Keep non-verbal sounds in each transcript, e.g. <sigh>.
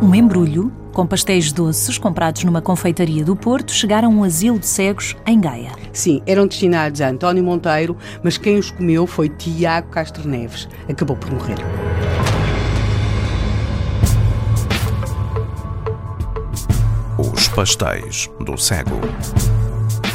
Um embrulho com pastéis doces comprados numa confeitaria do Porto chegaram a um asilo de cegos em Gaia. Sim, eram destinados a António Monteiro, mas quem os comeu foi Tiago Castro Neves. Acabou por morrer. Os pastéis do cego.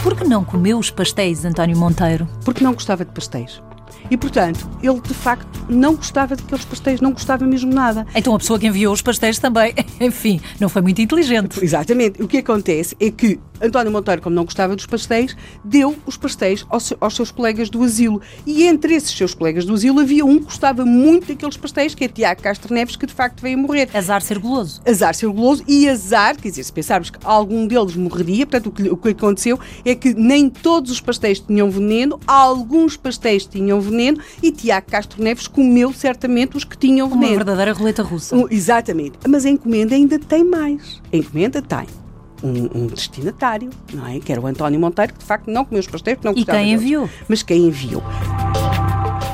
Por que não comeu os pastéis, António Monteiro? Porque não gostava de pastéis. E, portanto, ele de facto não gostava daqueles pastéis, não gostava mesmo nada. Então a pessoa que enviou os pastéis também, <laughs> enfim, não foi muito inteligente. Exatamente. O que acontece é que António Monteiro, como não gostava dos pastéis, deu os pastéis aos, aos, seus colegas do asilo. E entre esses seus colegas do asilo havia um que gostava muito daqueles pastéis, que é Tiago Castro Neves, que de facto veio morrer. Azar ser goloso. Azar ser goloso e azar, quer dizer, se pensarmos que algum deles morreria, portanto o que, o que aconteceu é que nem todos os pastéis tinham veneno, alguns pastéis tinham veneno e Tiago Castro Neves comeu certamente os que tinham veneno. Uma verdadeira roleta russa. Um, exatamente. Mas a encomenda ainda tem mais. A encomenda tem um, um, destinatário, não é? Que era o António Monteiro, que de facto não comeu os pastéis, não E quem enviou? Mas quem enviou?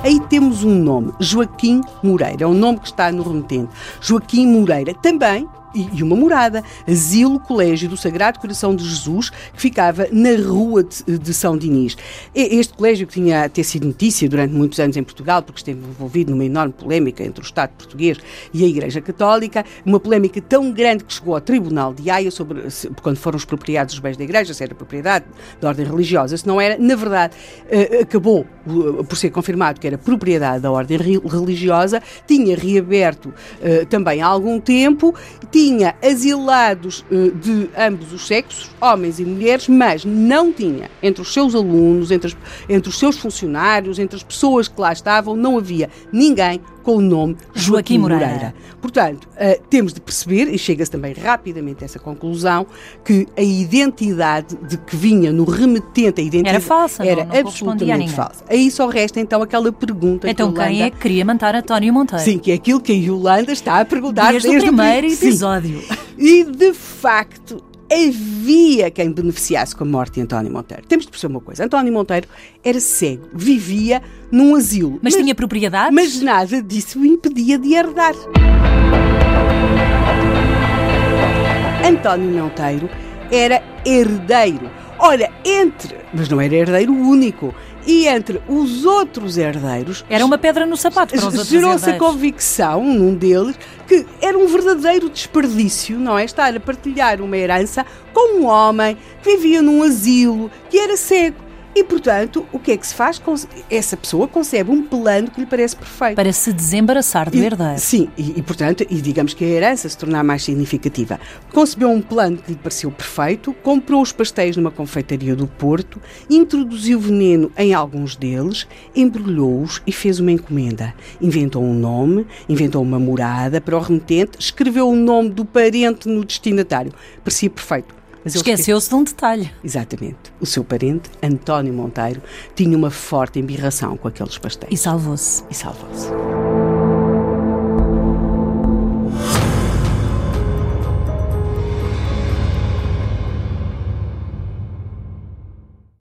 Aí temos um nome, Joaquim Moreira, é um nome que está no remetente. Joaquim Moreira, também e uma morada, Asilo Colégio do Sagrado Coração de Jesus, que ficava na rua de, São Dinis. Este colégio que tinha até sido notícia durante muitos anos em Portugal, porque esteve envolvido numa enorme polémica entre o Estado português e a Igreja Católica, uma polémica tão grande que chegou ao Tribunal de Haia sobre quando foram expropriados os bens da Igreja, se era propriedade da ordem religiosa, se não era, na verdade, eh, acabou eh, por ser confirmado que era propriedade da ordem religiosa, tinha reaberto eh, também há algum tempo, tinha asilados uh, de ambos os sexos, homens e mulheres, mas não tinha. Entre os seus alunos, entre, as, entre os seus funcionários, entre as pessoas que lá estavam, não havia ninguém com o nome Joaquim, Joaquim Moreira. Moreira. Portanto, uh, temos de perceber, e chega-se também rapidamente a essa conclusão, que a identidade de que vinha no remetente, a identidade era falsa, era não, não absolutamente falsa. Aí só resta então aquela pergunta então, que quem é que queria matar António Monteiro? Sim, que é aquilo que a Yolanda está a perguntar desde, desde o primeiro episódio. Sim. E de facto, havia quem beneficiasse com a morte de António Monteiro. Temos de perceber uma coisa: António Monteiro era cego, vivia num asilo. Mas, mas tinha propriedade? Mas nada disso o impedia de herdar. António Monteiro era herdeiro. Ora, entre. Mas não era herdeiro único e entre os outros herdeiros. Era uma pedra no sapato para os outros Gerou-se a convicção, num deles, que era um verdadeiro desperdício, não é? Estar a partilhar uma herança com um homem que vivia num asilo, que era cego e, portanto, o que é que se faz? Essa pessoa concebe um plano que lhe parece perfeito. Para se desembaraçar do herdeiro. Sim, e, e, portanto, e digamos que a herança se tornar mais significativa. Concebeu um plano que lhe pareceu perfeito, comprou os pastéis numa confeitaria do Porto, introduziu veneno em alguns deles, embrulhou-os e fez uma encomenda. Inventou um nome, inventou uma morada para o remetente, escreveu o nome do parente no destinatário. Parecia perfeito. Esqueceu-se de um detalhe. Exatamente. O seu parente, António Monteiro, tinha uma forte embirração com aqueles pastéis. E salvou-se. E salvou-se.